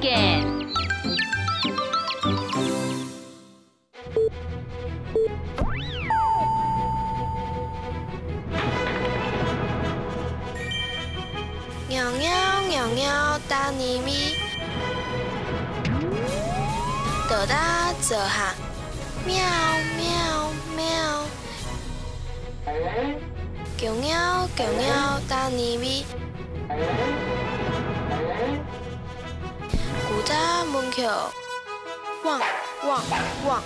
间。喵喵喵喵大咪咪，豆大做哈，喵喵喵，狗喵狗喵大咪咪，门口，汪汪汪。